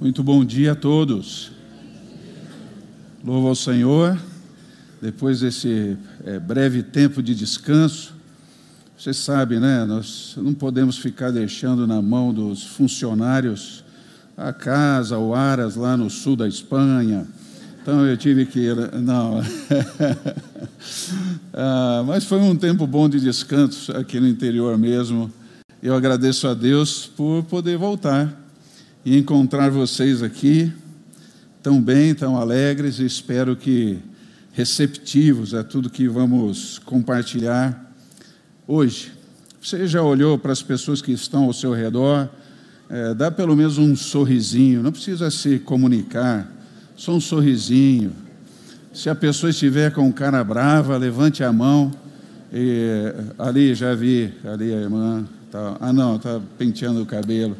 Muito bom dia a todos. Louvo ao Senhor. Depois desse é, breve tempo de descanso, você sabe, né? Nós não podemos ficar deixando na mão dos funcionários a casa, o Aras, lá no sul da Espanha. Então eu tive que ir. Não. ah, mas foi um tempo bom de descanso aqui no interior mesmo. Eu agradeço a Deus por poder voltar e encontrar vocês aqui tão bem, tão alegres e espero que receptivos a tudo que vamos compartilhar hoje. Você já olhou para as pessoas que estão ao seu redor? É, dá pelo menos um sorrisinho, não precisa se comunicar, só um sorrisinho. Se a pessoa estiver com cara brava, levante a mão. E, ali, já vi, ali a irmã. Tá, ah, não, está penteando o cabelo.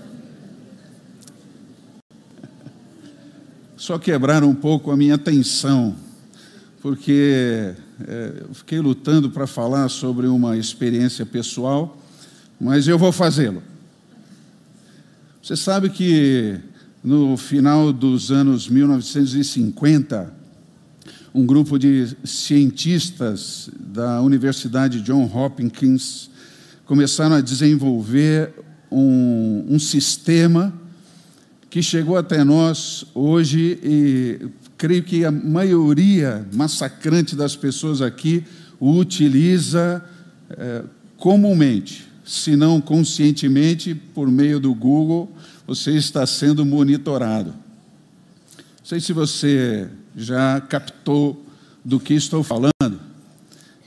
Só quebrar um pouco a minha atenção, porque é, eu fiquei lutando para falar sobre uma experiência pessoal, mas eu vou fazê-lo. Você sabe que no final dos anos 1950, um grupo de cientistas da Universidade John Hopkins começaram a desenvolver um, um sistema que chegou até nós hoje e creio que a maioria massacrante das pessoas aqui o utiliza é, comumente, se não conscientemente, por meio do Google, você está sendo monitorado. Não sei se você já captou do que estou falando.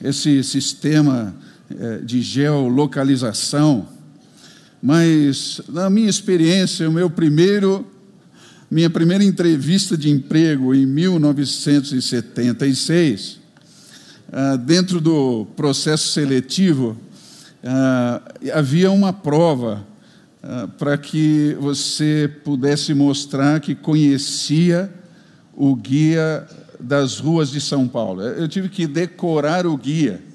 Esse sistema é, de geolocalização mas na minha experiência, o meu primeiro, minha primeira entrevista de emprego em 1976, ah, dentro do processo seletivo, ah, havia uma prova ah, para que você pudesse mostrar que conhecia o guia das ruas de São Paulo. Eu tive que decorar o guia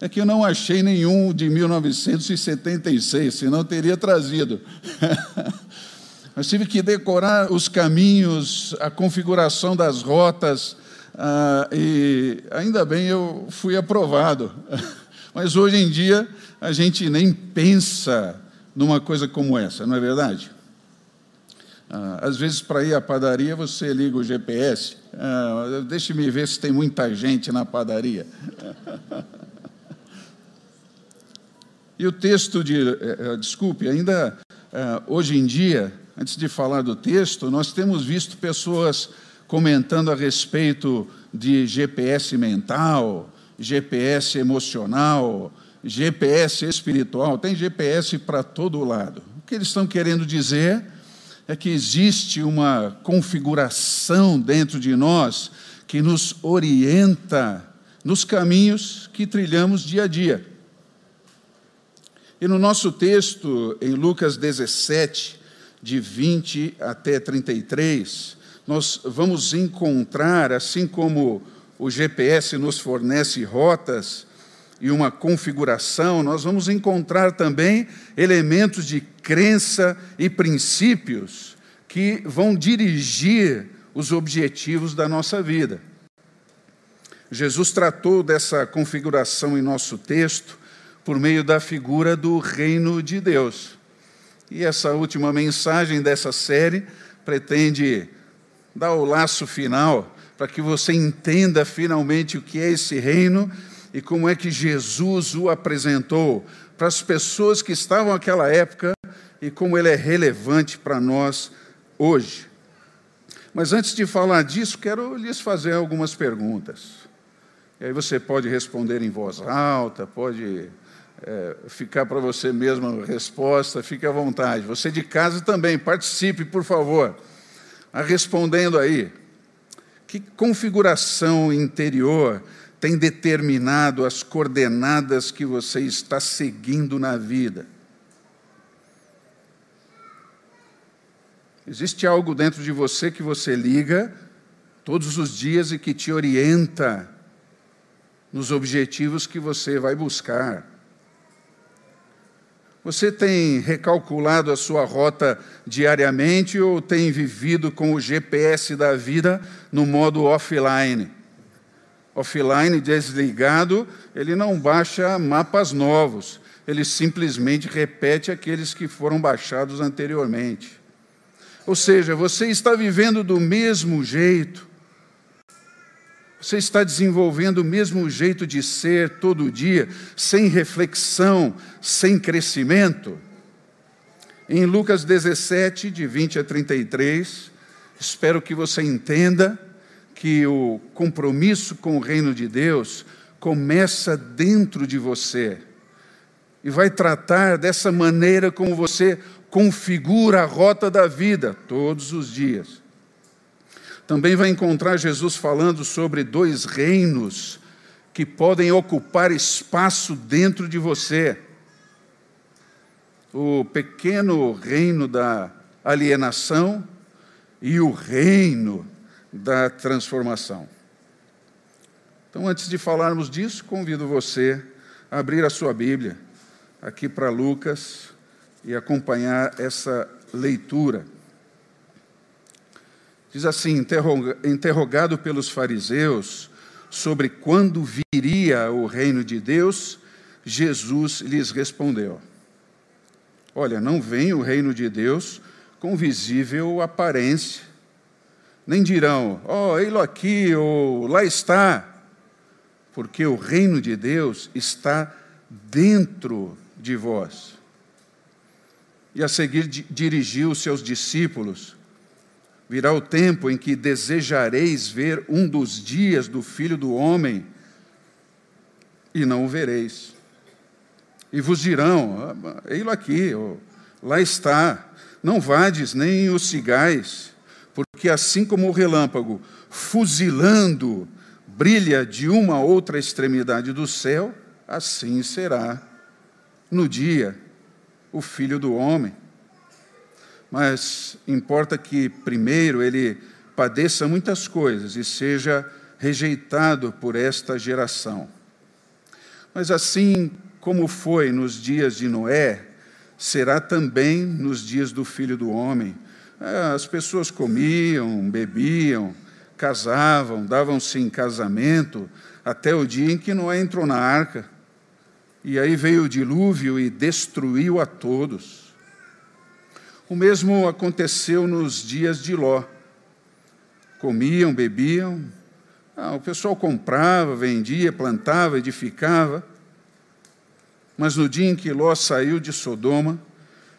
é que eu não achei nenhum de 1976, senão teria trazido. Mas tive que decorar os caminhos, a configuração das rotas, ah, e ainda bem eu fui aprovado. Mas hoje em dia a gente nem pensa numa coisa como essa, não é verdade? Ah, às vezes, para ir à padaria, você liga o GPS. Ah, Deixe-me ver se tem muita gente na padaria. E o texto de. Eh, eh, desculpe, ainda eh, hoje em dia, antes de falar do texto, nós temos visto pessoas comentando a respeito de GPS mental, GPS emocional, GPS espiritual, tem GPS para todo lado. O que eles estão querendo dizer é que existe uma configuração dentro de nós que nos orienta nos caminhos que trilhamos dia a dia. E no nosso texto, em Lucas 17, de 20 até 33, nós vamos encontrar, assim como o GPS nos fornece rotas e uma configuração, nós vamos encontrar também elementos de crença e princípios que vão dirigir os objetivos da nossa vida. Jesus tratou dessa configuração em nosso texto por meio da figura do reino de Deus. E essa última mensagem dessa série pretende dar o laço final para que você entenda finalmente o que é esse reino e como é que Jesus o apresentou para as pessoas que estavam naquela época e como ele é relevante para nós hoje. Mas antes de falar disso, quero lhes fazer algumas perguntas. E aí você pode responder em voz alta, pode é, ficar para você mesmo a resposta, fique à vontade. Você de casa também, participe, por favor. A respondendo aí, que configuração interior tem determinado as coordenadas que você está seguindo na vida? Existe algo dentro de você que você liga todos os dias e que te orienta nos objetivos que você vai buscar. Você tem recalculado a sua rota diariamente ou tem vivido com o GPS da vida no modo offline? Offline, desligado, ele não baixa mapas novos, ele simplesmente repete aqueles que foram baixados anteriormente. Ou seja, você está vivendo do mesmo jeito, você está desenvolvendo o mesmo jeito de ser todo dia, sem reflexão, sem crescimento? Em Lucas 17, de 20 a 33, espero que você entenda que o compromisso com o reino de Deus começa dentro de você e vai tratar dessa maneira como você configura a rota da vida todos os dias. Também vai encontrar Jesus falando sobre dois reinos que podem ocupar espaço dentro de você. O pequeno reino da alienação e o reino da transformação. Então, antes de falarmos disso, convido você a abrir a sua Bíblia aqui para Lucas e acompanhar essa leitura. Diz assim: interrogado pelos fariseus sobre quando viria o reino de Deus, Jesus lhes respondeu: Olha, não vem o reino de Deus com visível aparência, nem dirão, ó, oh, ele aqui ou lá está, porque o reino de Deus está dentro de vós. E a seguir dirigiu seus discípulos Virá o tempo em que desejareis ver um dos dias do filho do homem e não o vereis. E vos dirão: ah, ei-lo aqui, lá está, não vades nem os cigais, porque assim como o relâmpago, fuzilando, brilha de uma outra extremidade do céu, assim será no dia o filho do homem mas importa que, primeiro, ele padeça muitas coisas e seja rejeitado por esta geração. Mas assim como foi nos dias de Noé, será também nos dias do filho do homem. É, as pessoas comiam, bebiam, casavam, davam-se em casamento, até o dia em que Noé entrou na arca. E aí veio o dilúvio e destruiu a todos. O mesmo aconteceu nos dias de Ló. Comiam, bebiam, ah, o pessoal comprava, vendia, plantava, edificava. Mas no dia em que Ló saiu de Sodoma,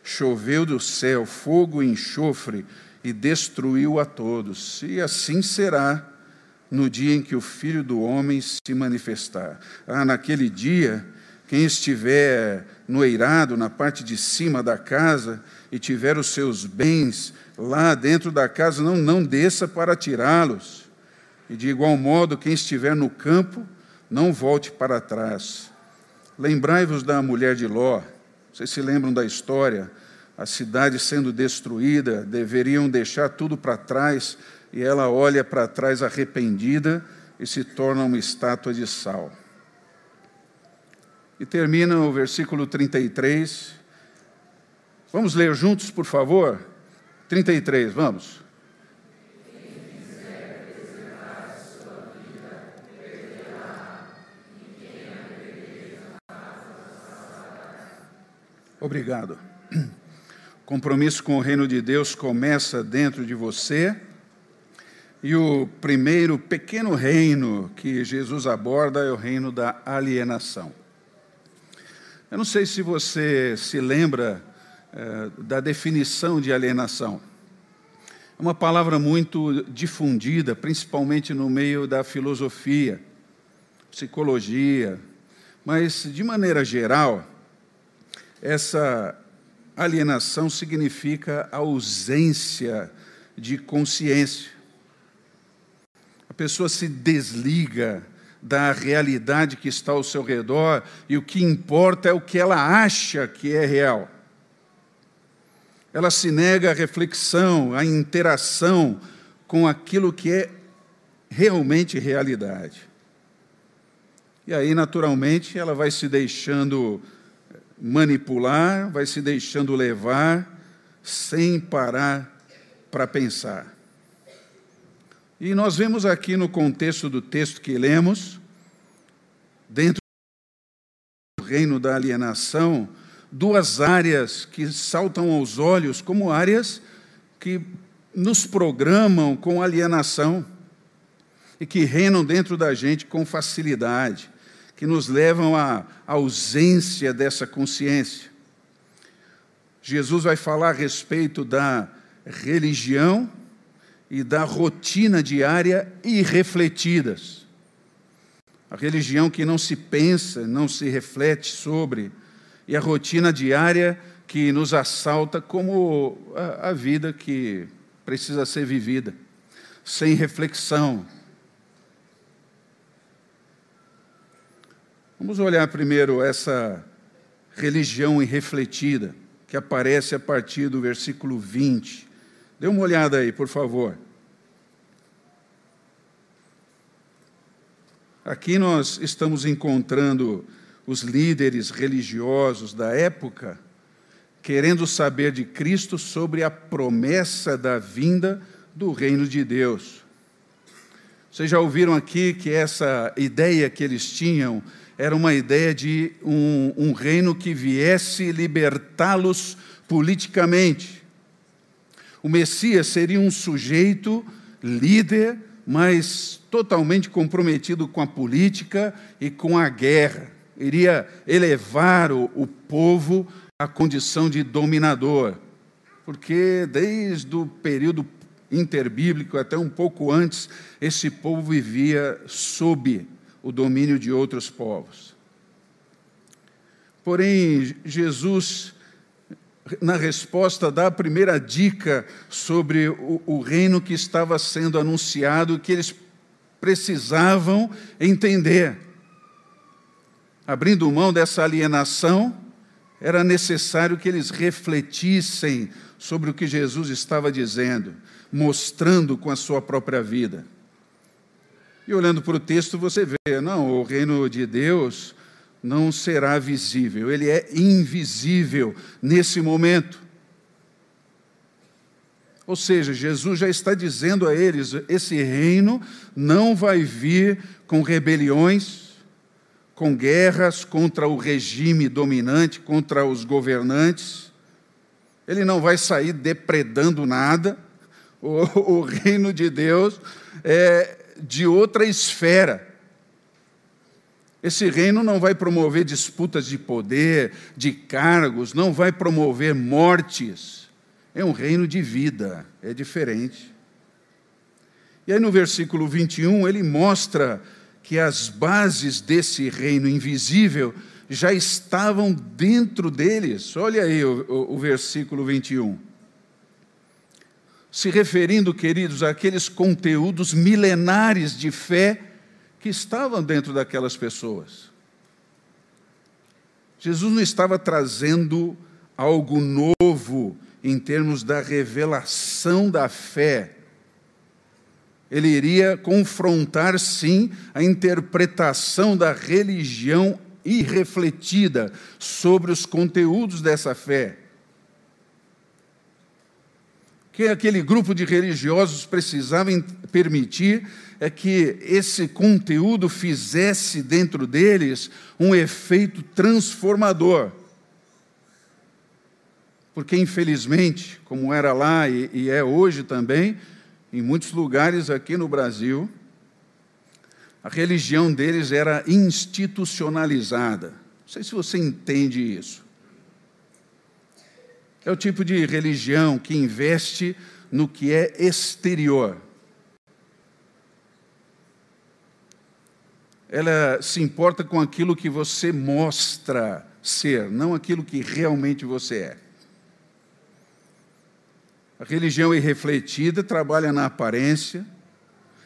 choveu do céu fogo e enxofre e destruiu a todos. E assim será no dia em que o Filho do Homem se manifestar. Ah, naquele dia, quem estiver no eirado, na parte de cima da casa, e tiver os seus bens lá dentro da casa, não, não desça para tirá-los. E de igual modo, quem estiver no campo, não volte para trás. Lembrai-vos da mulher de Ló. Vocês se lembram da história? A cidade sendo destruída, deveriam deixar tudo para trás, e ela olha para trás arrependida e se torna uma estátua de sal. E termina o versículo 33, Vamos ler juntos, por favor? 33, vamos. Obrigado. Compromisso com o reino de Deus começa dentro de você. E o primeiro pequeno reino que Jesus aborda é o reino da alienação. Eu não sei se você se lembra é, da definição de alienação. É uma palavra muito difundida, principalmente no meio da filosofia, psicologia, mas, de maneira geral, essa alienação significa ausência de consciência. A pessoa se desliga da realidade que está ao seu redor e o que importa é o que ela acha que é real ela se nega à reflexão, à interação com aquilo que é realmente realidade. E aí, naturalmente, ela vai se deixando manipular, vai se deixando levar, sem parar para pensar. E nós vemos aqui no contexto do texto que lemos, dentro do reino da alienação, duas áreas que saltam aos olhos como áreas que nos programam com alienação e que reinam dentro da gente com facilidade, que nos levam à ausência dessa consciência. Jesus vai falar a respeito da religião e da rotina diária irrefletidas. A religião que não se pensa, não se reflete sobre, e a rotina diária que nos assalta como a, vida que precisa ser vivida, sem reflexão. Vamos olhar primeiro essa religião irrefletida, que aparece a partir do versículo 20. Dê uma olhada aí, por favor. Aqui nós estamos encontrando os líderes religiosos da época querendo saber de Cristo sobre a promessa da vinda do reino de Deus. Vocês já ouviram aqui que essa ideia que eles tinham era uma ideia de um, um reino que viesse libertá-los politicamente. O Messias seria um sujeito líder, mas totalmente comprometido com a política e com a guerra. Iria elevar o, o povo à condição de dominador. Porque desde o período interbíblico até um pouco antes, esse povo vivia sob o domínio de outros povos. Porém, Jesus na resposta, dá a primeira dica sobre o, o reino que estava sendo anunciado, que eles precisavam entender. Abrindo mão dessa alienação, era necessário que eles refletissem sobre o que Jesus estava dizendo, mostrando com a sua própria vida. E olhando para o texto, você vê, não, o reino de Deus não será visível, ele é invisível nesse momento. Ou seja, Jesus já está dizendo a eles: esse reino não vai vir com rebeliões, com guerras contra o regime dominante, contra os governantes. Ele não vai sair depredando nada. O, o reino de Deus é de outra esfera. Esse reino não vai promover disputas de poder, de cargos, não vai promover mortes. É um reino de vida, é diferente. E aí no versículo 21 ele mostra que as bases desse reino invisível já estavam dentro deles. Olha aí o, o, o versículo 21. Se referindo, queridos, àqueles conteúdos milenares de fé que estavam dentro daquelas pessoas. Jesus não estava trazendo algo novo em termos da revelação da fé. Ele iria confrontar, sim, a interpretação da religião irrefletida sobre os conteúdos dessa fé. que aquele grupo de religiosos precisava permitir é que esse conteúdo fizesse dentro deles um efeito transformador. Porque, infelizmente, como era lá e, e é hoje também, em muitos lugares aqui no Brasil, a religião deles era institucionalizada. Não sei se você entende isso. É o tipo de religião que investe no que é exterior. Ela se importa com aquilo que você mostra ser, não aquilo que realmente você é. A religião irrefletida trabalha na aparência,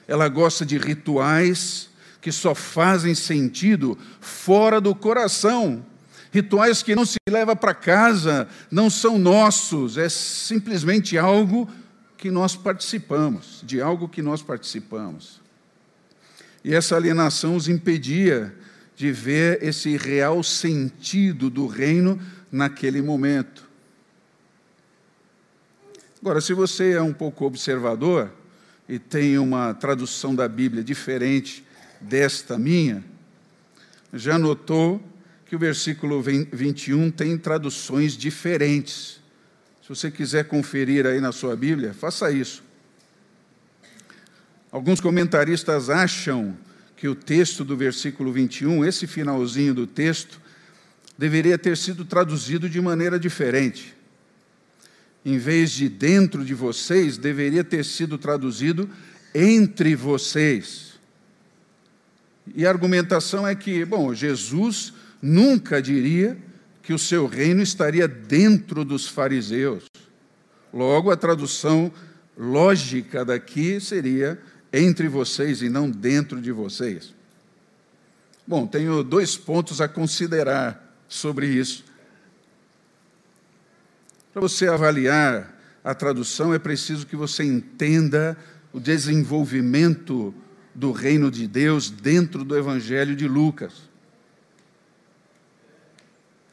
ela gosta de rituais que só fazem sentido fora do coração rituais que não se leva para casa, não são nossos, é simplesmente algo que nós participamos, de algo que nós participamos. E essa alienação os impedia de ver esse real sentido do reino naquele momento. Agora, se você é um pouco observador e tem uma tradução da Bíblia diferente desta minha, já notou que o versículo 21 tem traduções diferentes. Se você quiser conferir aí na sua Bíblia, faça isso. Alguns comentaristas acham que o texto do versículo 21, esse finalzinho do texto, deveria ter sido traduzido de maneira diferente. Em vez de dentro de vocês, deveria ter sido traduzido entre vocês. E a argumentação é que, bom, Jesus nunca diria que o seu reino estaria dentro dos fariseus. Logo, a tradução lógica daqui seria entre vocês e não dentro de vocês? Bom, tenho dois pontos a considerar sobre isso. Para você avaliar a tradução, é preciso que você entenda o desenvolvimento do reino de Deus dentro do Evangelho de Lucas.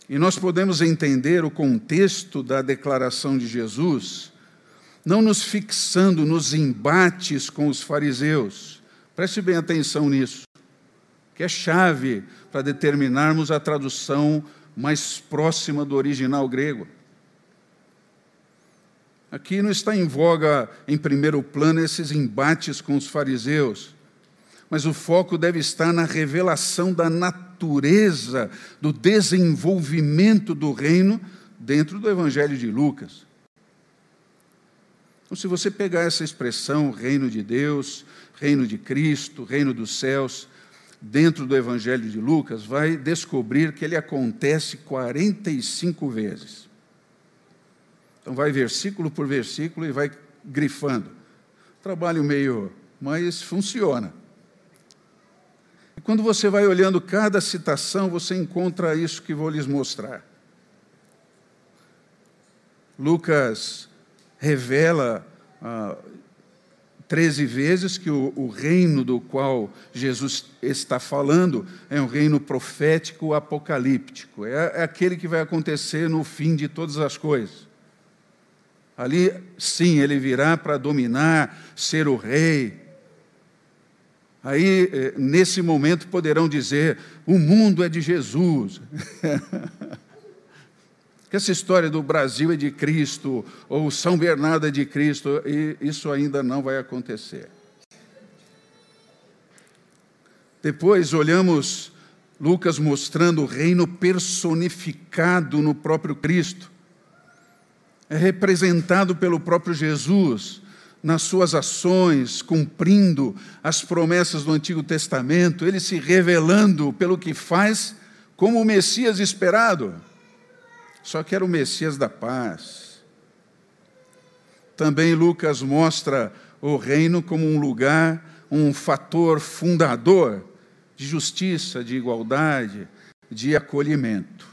E nós podemos entender o contexto da declaração de Jesus não nos fixando nos embates com os fariseus. Preste bem atenção nisso, que é chave para determinarmos a tradução mais próxima do original grego. Aqui não está em voga, em primeiro plano, esses embates com os fariseus, mas o foco deve estar na revelação da natureza, do desenvolvimento do reino dentro do Evangelho de Lucas. Então, se você pegar essa expressão, reino de Deus, reino de Cristo, reino dos céus, dentro do Evangelho de Lucas, vai descobrir que ele acontece 45 vezes. Então, vai versículo por versículo e vai grifando. Trabalho meio, mas funciona. E quando você vai olhando cada citação, você encontra isso que vou lhes mostrar. Lucas revela ah, 13 vezes que o, o, reino do qual Jesus está falando é um reino profético apocalíptico. É, é aquele que vai acontecer no fim de todas as coisas. Ali, sim, ele virá para dominar, ser o rei. Aí, eh, nesse momento, poderão dizer: o mundo é de Jesus. que essa história do Brasil é de Cristo, ou São Bernardo é de Cristo, e isso ainda não vai acontecer. Depois olhamos Lucas mostrando o reino personificado no próprio Cristo. É representado pelo próprio Jesus nas suas ações, cumprindo as promessas do Antigo Testamento, ele se revelando pelo que faz como o Messias esperado. Só que era o Messias da paz. Também Lucas mostra o reino como um lugar, um fator fundador de justiça, de igualdade, de acolhimento.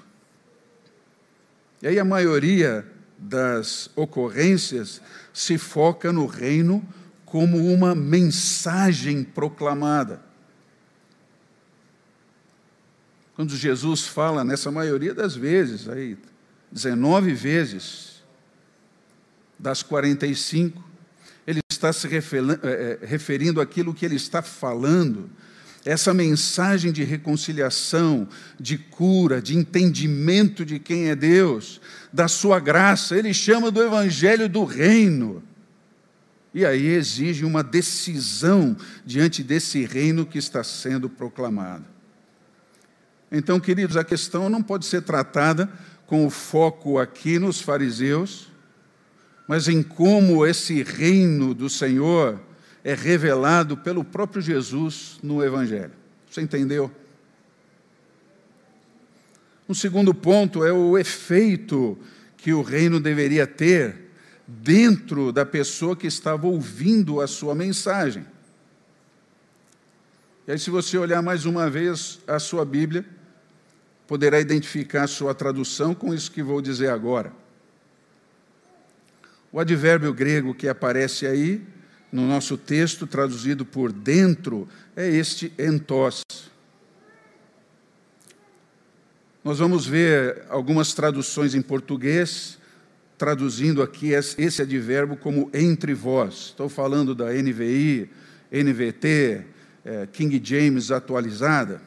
E aí a maioria das ocorrências se foca no reino como uma mensagem proclamada. Quando Jesus fala, nessa maioria das vezes, aí, 19 vezes das 45, ele está se eh, eh, referindo àquilo que ele está falando, essa mensagem de reconciliação, de cura, de entendimento de quem é Deus, da sua graça, ele chama do evangelho do reino. E aí exige uma decisão diante desse reino que está sendo proclamado. Então, queridos, a questão não pode ser tratada com o foco aqui nos fariseus, mas em como esse reino do Senhor é revelado pelo próprio Jesus no Evangelho. Você entendeu? Um segundo ponto é o efeito que o reino deveria ter dentro da pessoa que estava ouvindo a sua mensagem. E aí, se você olhar mais uma vez a sua Bíblia, poderá identificar sua tradução com isso que vou dizer agora. O advérbio grego que aparece aí, no nosso texto, traduzido por dentro, é este entos. Nós vamos ver algumas traduções em português, traduzindo aqui esse advérbio como entre vós. Estou falando da NVI, NVT, é, King James atualizada.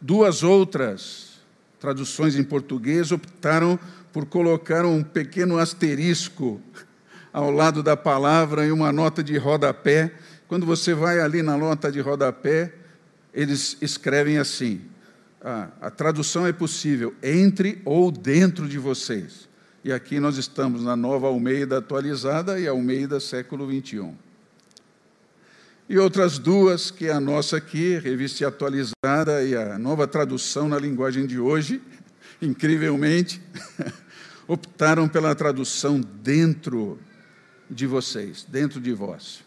Duas outras traduções em português optaram por colocar um pequeno asterisco ao lado da palavra em uma nota de rodapé. Quando você vai ali na nota de rodapé, eles escrevem assim: ah, a tradução é possível entre ou dentro de vocês. E aqui nós estamos na nova Almeida atualizada e Almeida século 21. E outras duas, que é a nossa aqui, revista atualizada e a nova tradução na linguagem de hoje, incrivelmente, optaram pela tradução dentro de vocês, dentro de vós.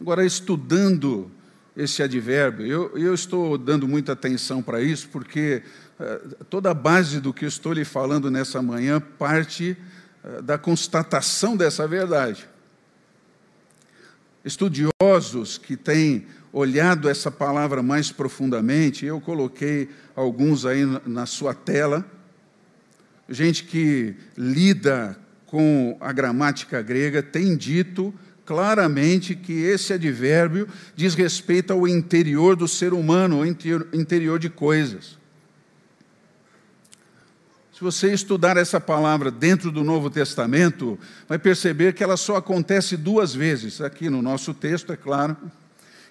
Agora, estudando esse advérbio. Eu, eu estou dando muita atenção para isso, porque uh, toda a base do que eu estou lhe falando nessa manhã parte uh, da constatação dessa verdade. Estudiosos que têm olhado essa palavra mais profundamente, eu coloquei alguns aí na sua tela, gente que lida com a gramática grega, tem dito claramente que esse advérbio diz respeito ao interior do ser humano, ao interior de coisas. Se você estudar essa palavra dentro do Novo Testamento, vai perceber que ela só acontece duas vezes, aqui no nosso texto, é claro,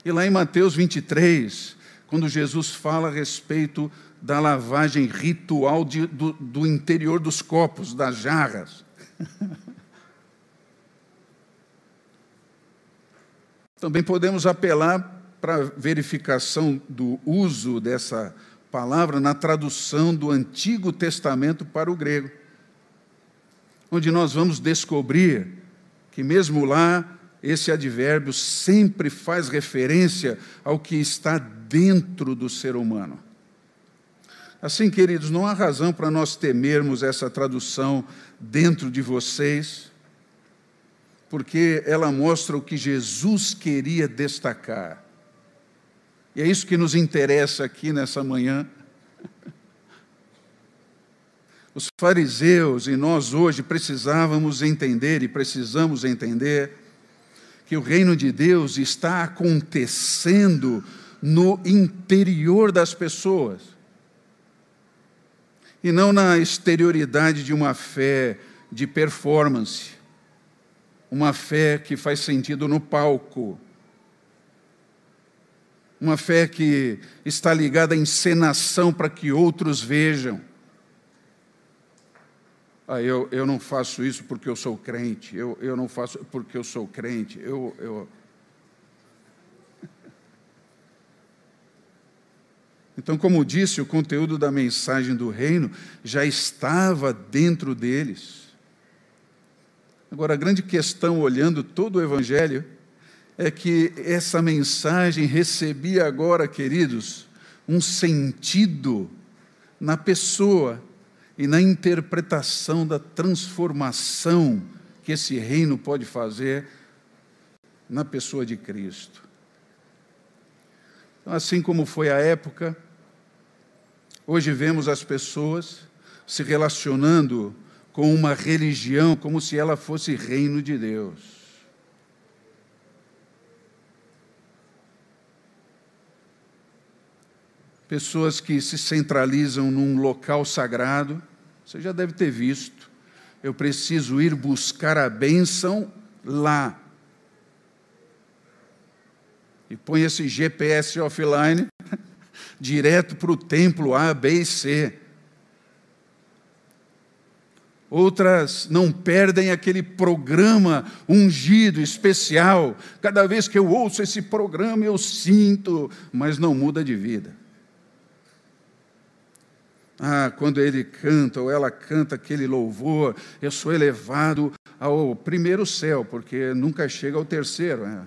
e lá em Mateus 23, quando Jesus fala a respeito da lavagem ritual de, do, do interior dos copos, das jarras. Também podemos apelar para a verificação do uso dessa palavra na tradução do Antigo Testamento para o grego, onde nós vamos descobrir que, mesmo lá, esse advérbio sempre faz referência ao que está dentro do ser humano. Assim, queridos, não há razão para nós temermos essa tradução dentro de vocês porque ela mostra o que Jesus queria destacar. E é isso que nos interessa aqui nessa manhã. Os fariseus e nós hoje precisávamos entender e precisamos entender que o reino de Deus está acontecendo no interior das pessoas e não na exterioridade de uma fé de performance uma fé que faz sentido no palco, uma fé que está ligada à encenação para que outros vejam. Ah, eu, eu não faço isso porque eu sou crente, eu, eu não faço porque eu sou crente, eu, eu... Então, como disse, o conteúdo da mensagem do reino já estava dentro deles. Agora, a grande questão, olhando todo o Evangelho, é que essa mensagem recebia agora, queridos, um sentido na pessoa e na interpretação da transformação que esse reino pode fazer na pessoa de Cristo. Então, assim como foi a época, hoje vemos as pessoas se relacionando com uma religião como se ela fosse reino de Deus. Pessoas que se centralizam num local sagrado, você já deve ter visto. Eu preciso ir buscar a bênção lá. E põe esse GPS offline direto para o templo A, B e C. Outras não perdem aquele programa ungido, especial. Cada vez que eu ouço esse programa, eu sinto, mas não muda de vida. Ah, quando ele canta ou ela canta aquele louvor, eu sou elevado ao primeiro céu, porque nunca chega ao terceiro. Né?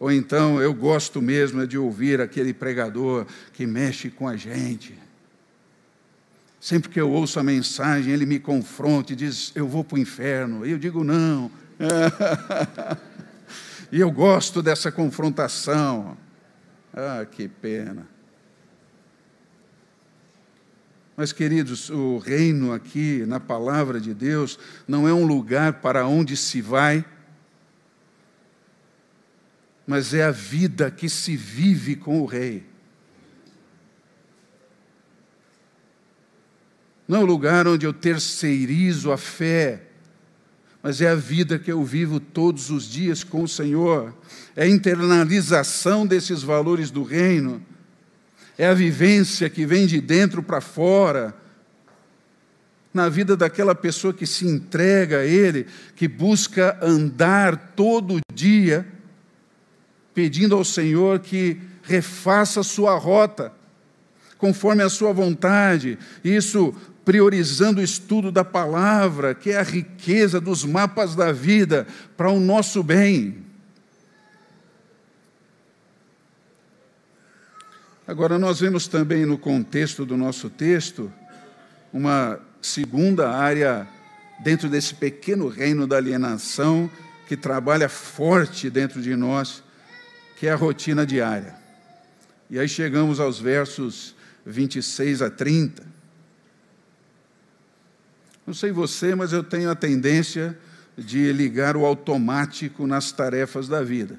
Ou então eu gosto mesmo de ouvir aquele pregador que mexe com a gente. Sempre que eu ouço a mensagem, ele me confronta e diz: Eu vou para o inferno. E eu digo: Não. e eu gosto dessa confrontação. Ah, que pena. Mas, queridos, o reino aqui, na palavra de Deus, não é um lugar para onde se vai, mas é a vida que se vive com o Rei. Não é um lugar onde eu terceirizo a fé, mas é a vida que eu vivo todos os dias com o Senhor, é a internalização desses valores do reino é a vivência que vem de dentro para fora, na vida daquela pessoa que se entrega a Ele, que busca andar todo dia, pedindo ao Senhor que refaça a sua rota, conforme a sua vontade, isso priorizando o estudo da palavra, que é a riqueza dos mapas da vida, para o nosso bem. Agora, nós vemos também no contexto do nosso texto uma segunda área dentro desse pequeno reino da alienação que trabalha forte dentro de nós, que é a rotina diária. E aí chegamos aos versos 26 a 30. Não sei você, mas eu tenho a tendência de ligar o automático nas tarefas da vida.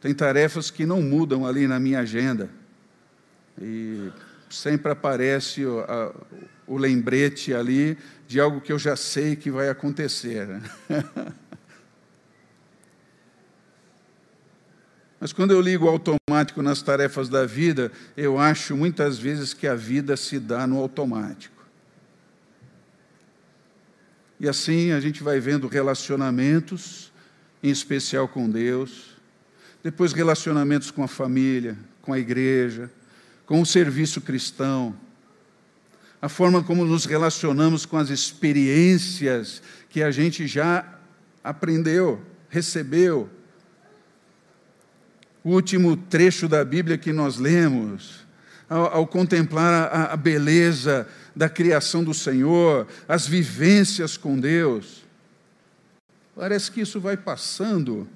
Tem tarefas que não mudam ali na minha agenda. E sempre aparece o, a, o lembrete ali de algo que eu já sei que vai acontecer. Né? Mas quando eu ligo automático nas tarefas da vida, eu acho muitas vezes que a vida se dá no automático. E assim a gente vai vendo relacionamentos, em especial com Deus, depois, relacionamentos com a família, com a igreja, com o serviço cristão. A forma como nos relacionamos com as experiências que a gente já aprendeu, recebeu. O último trecho da Bíblia que nós lemos, ao, ao contemplar a, a beleza da criação do Senhor, as vivências com Deus, parece que isso vai passando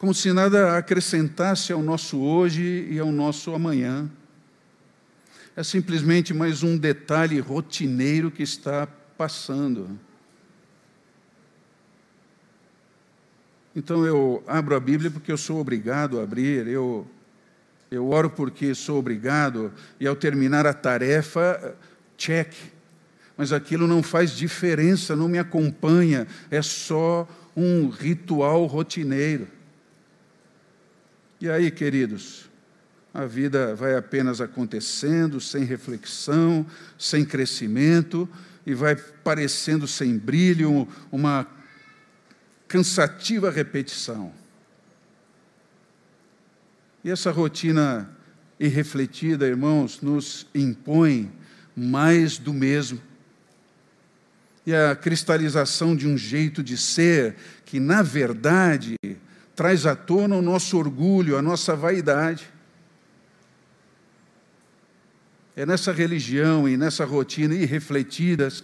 como se nada acrescentasse ao nosso hoje e ao nosso amanhã. É simplesmente mais um detalhe rotineiro que está passando. Então eu abro a Bíblia porque eu sou obrigado a abrir, eu, eu oro porque sou obrigado, e ao terminar a tarefa, check. Mas aquilo não faz diferença, não me acompanha, é só um ritual rotineiro. E aí, queridos, a vida vai apenas acontecendo, sem reflexão, sem crescimento, e vai parecendo sem brilho, uma cansativa repetição. E essa rotina irrefletida, irmãos, nos impõe mais do mesmo. E a cristalização de um jeito de ser que, na verdade, traz à tona o nosso orgulho, a nossa vaidade. É nessa religião e nessa rotina irrefletidas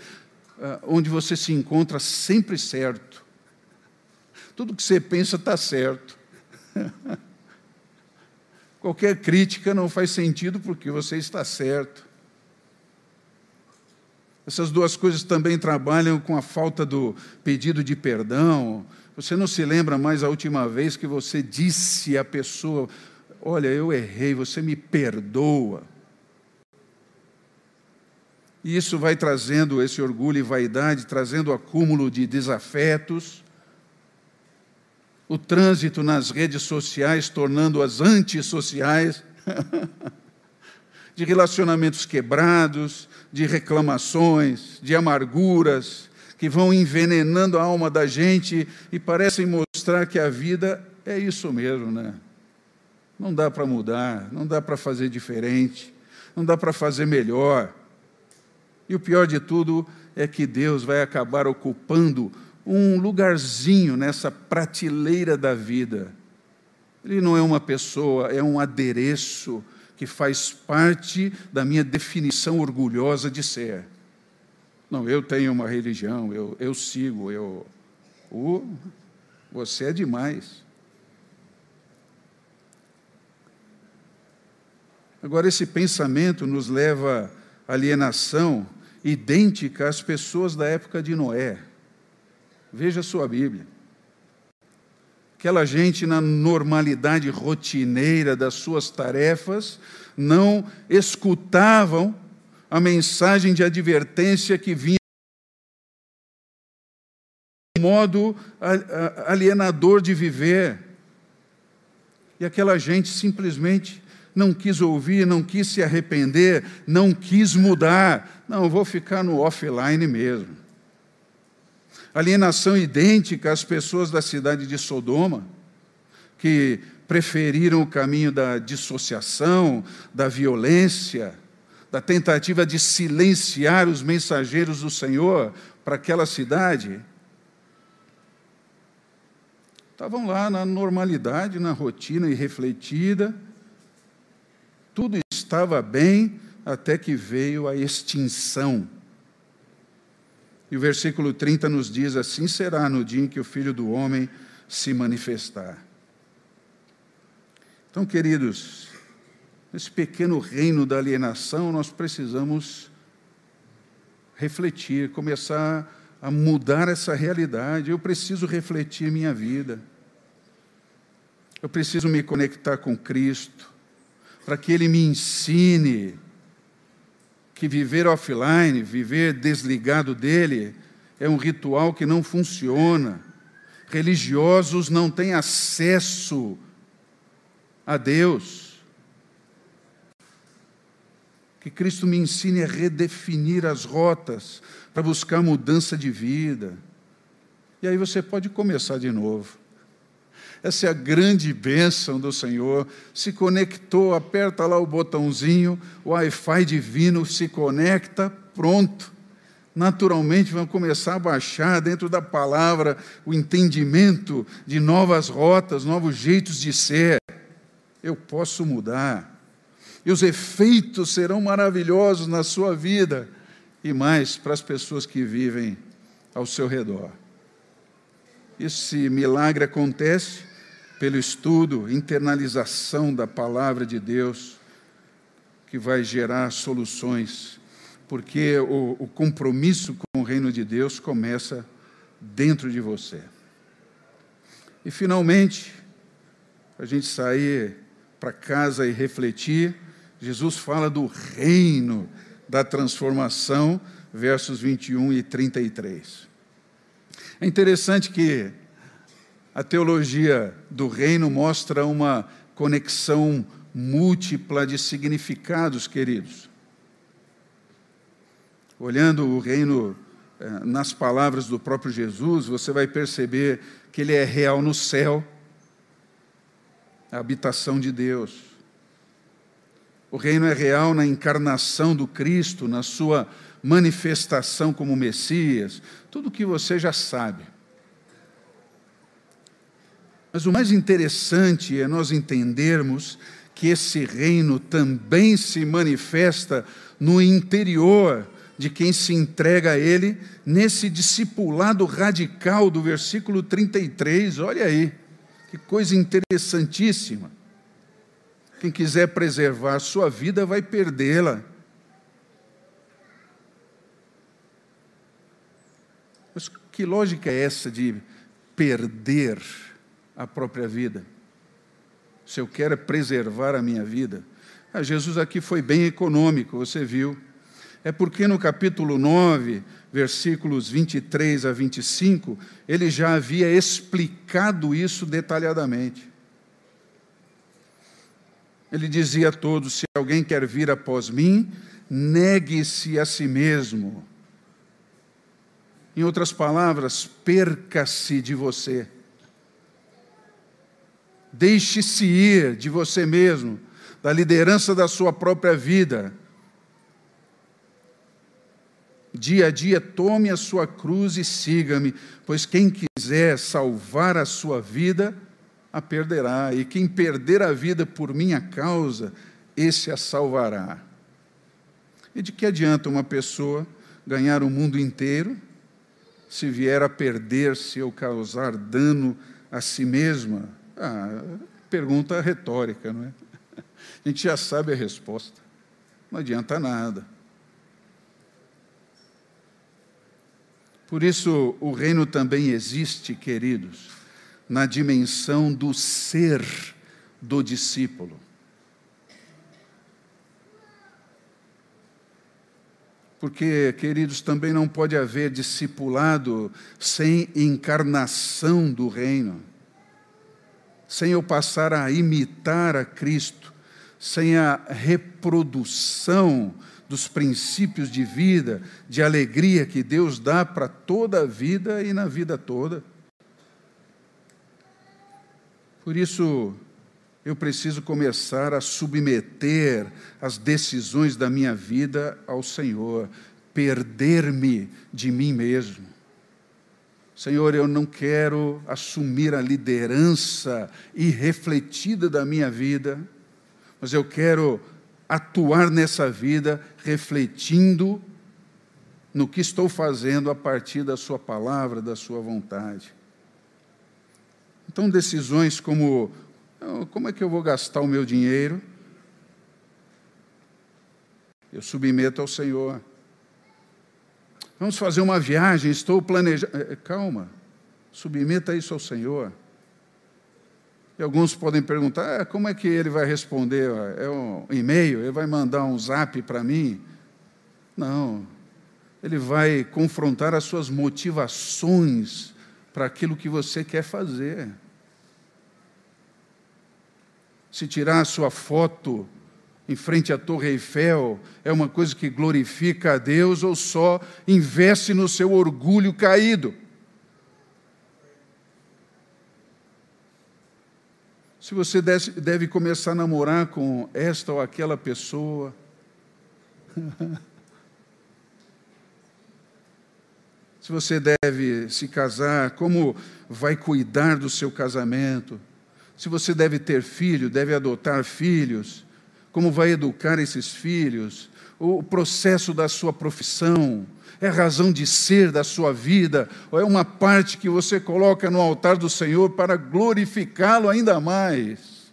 ah, onde você se encontra sempre certo. Tudo que você pensa está certo. Qualquer crítica não faz sentido porque você está certo. Essas duas coisas também trabalham com a falta do pedido de perdão, você não se lembra mais a última vez que você disse à pessoa: Olha, eu errei, você me perdoa. E isso vai trazendo esse orgulho e vaidade, trazendo acúmulo de desafetos, o trânsito nas redes sociais, tornando-as antissociais, de relacionamentos quebrados, de reclamações, de amarguras, que vão envenenando a alma da gente e parecem mostrar que a vida é isso mesmo, né? Não dá para mudar, não dá para fazer diferente, não dá para fazer melhor. E o pior de tudo é que Deus vai acabar ocupando um lugarzinho nessa prateleira da vida. Ele não é uma pessoa, é um adereço que faz parte da minha definição orgulhosa de ser. Não, eu tenho uma religião, eu, eu sigo, eu. Uh, você é demais. Agora, esse pensamento nos leva à alienação idêntica às pessoas da época de Noé. Veja sua Bíblia. Aquela gente, na normalidade rotineira das suas tarefas, não escutavam a mensagem de advertência que vinha modo alienador de viver. E aquela gente simplesmente não quis ouvir, não quis se arrepender, não quis mudar. Não, vou ficar no offline mesmo. Alienação idêntica às pessoas da cidade de Sodoma, que preferiram o caminho da dissociação, da violência, da tentativa de silenciar os mensageiros do Senhor para aquela cidade Estavam lá na normalidade, na rotina irrefletida. Tudo estava bem até que veio a extinção. E o versículo 30 nos diz: Assim será no dia em que o filho do homem se manifestar. Então, queridos, nesse pequeno reino da alienação, nós precisamos refletir, começar a mudar essa realidade. Eu preciso refletir minha vida. Eu preciso me conectar com Cristo, para que Ele me ensine que viver offline, viver desligado dele, é um ritual que não funciona. Religiosos não têm acesso a Deus. Que Cristo me ensine a redefinir as rotas para buscar mudança de vida. E aí você pode começar de novo. Essa é a grande bênção do Senhor. Se conectou, aperta lá o botãozinho, o Wi-Fi divino se conecta, pronto. Naturalmente vão começar a baixar dentro da palavra o entendimento de novas rotas, novos jeitos de ser. Eu posso mudar e os efeitos serão maravilhosos na sua vida e mais para as pessoas que vivem ao seu redor. Esse milagre acontece pelo estudo, internalização da palavra de Deus, que vai gerar soluções, porque o, o compromisso com o reino de Deus começa dentro de você. E finalmente, a gente sair para casa e refletir, Jesus fala do reino da transformação, versos 21 e 33. É interessante que a teologia do reino mostra uma conexão múltipla de significados, queridos. Olhando o reino eh, nas palavras do próprio Jesus, você vai perceber que ele é real no céu, a habitação de Deus. O reino é real na encarnação do Cristo, na sua manifestação como Messias, tudo que você já sabe. Mas o mais interessante é nós entendermos que esse reino também se manifesta no interior de quem se entrega a Ele, nesse discipulado radical do versículo 33. Olha aí, que coisa interessantíssima. Quem quiser preservar sua vida vai perdê-la. Mas que lógica é essa de perder a própria vida? Se eu quero preservar a minha vida. Ah, Jesus aqui foi bem econômico, você viu. É porque no capítulo 9, versículos 23 a 25, ele já havia explicado isso detalhadamente. Ele dizia a todos: se alguém quer vir após mim, negue-se a si mesmo. Em outras palavras, perca-se de você. Deixe-se ir de você mesmo, da liderança da sua própria vida. Dia a dia, tome a sua cruz e siga-me, pois quem quiser salvar a sua vida, a perderá, e quem perder a vida por minha causa, esse a salvará. E de que adianta uma pessoa ganhar o mundo inteiro se vier a perder-se ou causar dano a si mesma? Ah, pergunta retórica, não é? A gente já sabe a resposta. Não adianta nada. Por isso, o reino também existe, queridos, na dimensão do ser do discípulo. Porque, queridos, também não pode haver discipulado sem encarnação do reino, sem eu passar a imitar a Cristo, sem a reprodução dos princípios de vida, de alegria que Deus dá para toda a vida e na vida toda. Por isso, eu preciso começar a submeter as decisões da minha vida ao Senhor, perder-me de mim mesmo. Senhor, eu não quero assumir a liderança irrefletida da minha vida, mas eu quero atuar nessa vida refletindo no que estou fazendo a partir da Sua palavra, da Sua vontade. Então, decisões como como é que eu vou gastar o meu dinheiro? Eu submeto ao Senhor. Vamos fazer uma viagem, estou planejando. É, é, calma, submeta isso ao Senhor. E alguns podem perguntar: ah, como é que ele vai responder? É um e-mail? Ele vai mandar um zap para mim? Não. Ele vai confrontar as suas motivações para aquilo que você quer fazer se tirar a sua foto em frente à Torre Eiffel é uma coisa que glorifica a Deus ou só investe no seu orgulho caído? Se você deve começar a namorar com esta ou aquela pessoa, se você deve se casar, como vai cuidar do seu casamento? Se você deve ter filho, deve adotar filhos, como vai educar esses filhos, o processo da sua profissão, é a razão de ser da sua vida, ou é uma parte que você coloca no altar do Senhor para glorificá-lo ainda mais?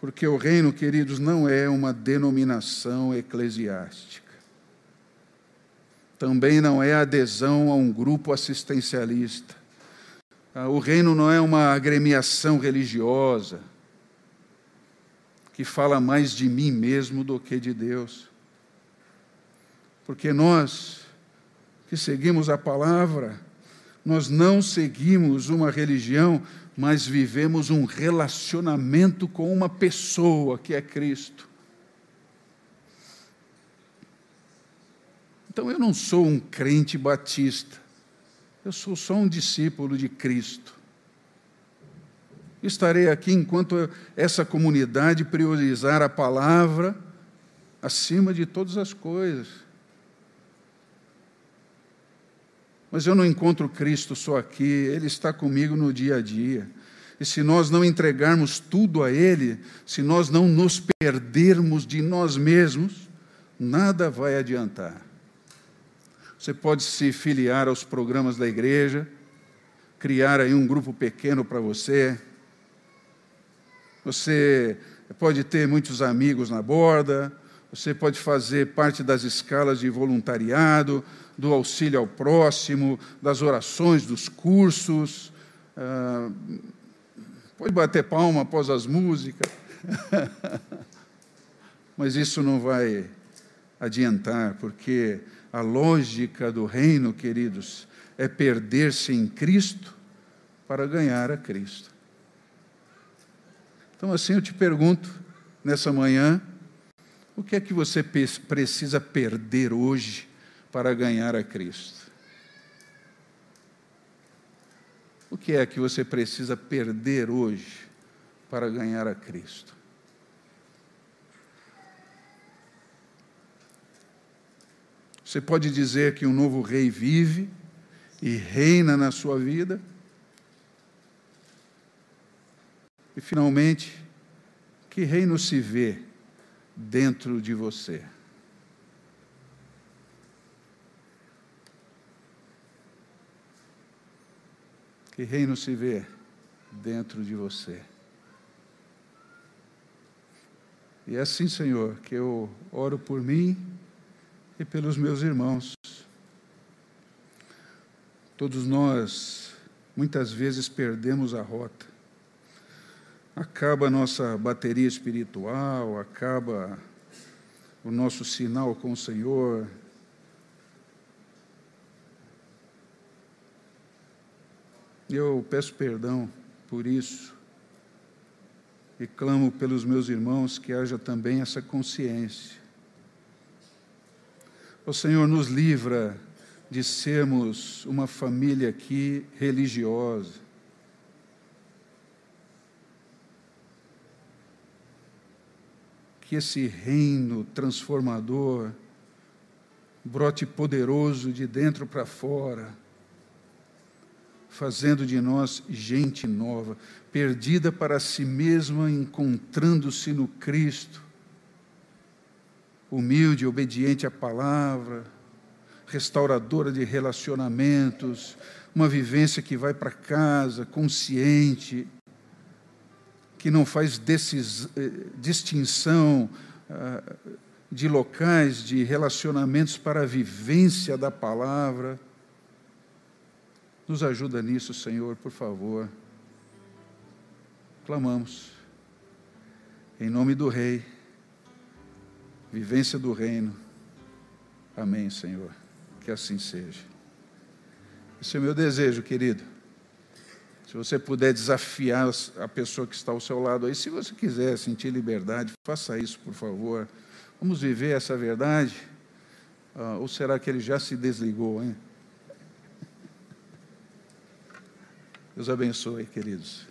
Porque o reino, queridos, não é uma denominação eclesiástica. Também não é adesão a um grupo assistencialista o reino não é uma agremiação religiosa que fala mais de mim mesmo do que de Deus. Porque nós que seguimos a palavra, nós não seguimos uma religião, mas vivemos um relacionamento com uma pessoa que é Cristo. Então eu não sou um crente batista. Eu sou só um discípulo de Cristo. Estarei aqui enquanto essa comunidade priorizar a palavra acima de todas as coisas. Mas eu não encontro Cristo só aqui, Ele está comigo no dia a dia. E se nós não entregarmos tudo a Ele, se nós não nos perdermos de nós mesmos, nada vai adiantar. Você pode se filiar aos programas da igreja, criar aí um grupo pequeno para você. Você pode ter muitos amigos na borda, você pode fazer parte das escalas de voluntariado, do auxílio ao próximo, das orações, dos cursos. Ah, pode bater palma após as músicas. Mas isso não vai adiantar, porque a lógica do reino, queridos, é perder-se em Cristo para ganhar a Cristo. Então, assim eu te pergunto, nessa manhã, o que é que você precisa perder hoje para ganhar a Cristo? O que é que você precisa perder hoje para ganhar a Cristo? Você pode dizer que um novo rei vive e reina na sua vida. E finalmente, que reino se vê dentro de você? Que reino se vê dentro de você? E é assim, Senhor, que eu oro por mim e pelos meus irmãos. Todos nós, muitas vezes, perdemos a rota. Acaba a nossa bateria espiritual, acaba o nosso sinal com o Senhor. Eu peço perdão por isso e clamo pelos meus irmãos que haja também essa consciência. O Senhor nos livra de sermos uma família aqui religiosa. Que esse reino transformador brote poderoso de dentro para fora fazendo de nós gente nova, perdida para si mesma, encontrando-se no Cristo, humilde, obediente à palavra, restauradora de relacionamentos, uma vivência que vai para casa, consciente, que não faz eh, distinção ah, de locais, de relacionamentos para a vivência da palavra nos ajuda nisso, Senhor, por favor. Clamamos. Em nome do Rei, vivência do Reino. Amém, Senhor. Que assim seja. Esse é o meu desejo, querido. Se você puder desafiar a pessoa que está ao seu lado aí, se você quiser sentir liberdade, faça isso, por favor. Vamos viver essa verdade? Ah, ou será que ele já se desligou, hein? Deus abençoe, queridos.